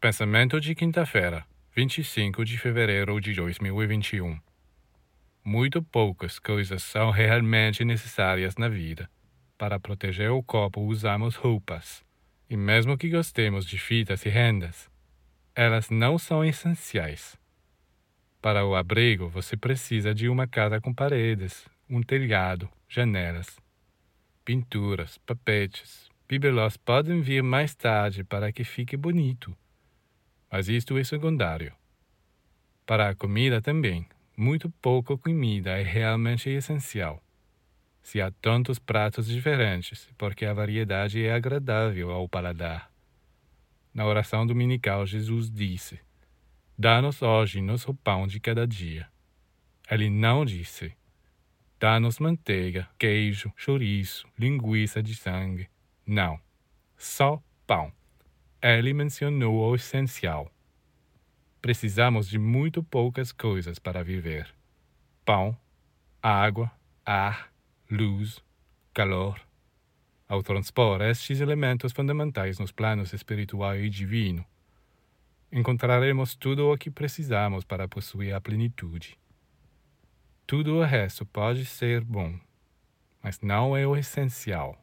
Pensamento de quinta-feira, 25 de fevereiro de 2021. Muito poucas coisas são realmente necessárias na vida. Para proteger o corpo, usamos roupas. E mesmo que gostemos de fitas e rendas, elas não são essenciais. Para o abrigo, você precisa de uma casa com paredes, um telhado, janelas, pinturas, papetes. Bibelós podem vir mais tarde para que fique bonito mas isto é secundário. Para a comida também, muito pouca comida é realmente essencial. Se há tantos pratos diferentes, porque a variedade é agradável ao paladar. Na oração dominical, Jesus disse: Dá-nos hoje nosso pão de cada dia. Ele não disse: Dá-nos manteiga, queijo, chouriço, linguiça de sangue. Não, só pão. Ele mencionou o essencial. Precisamos de muito poucas coisas para viver: pão, água, ar, luz, calor. Ao transpor estes elementos fundamentais nos planos espiritual e divino, encontraremos tudo o que precisamos para possuir a plenitude. Tudo o resto pode ser bom, mas não é o essencial.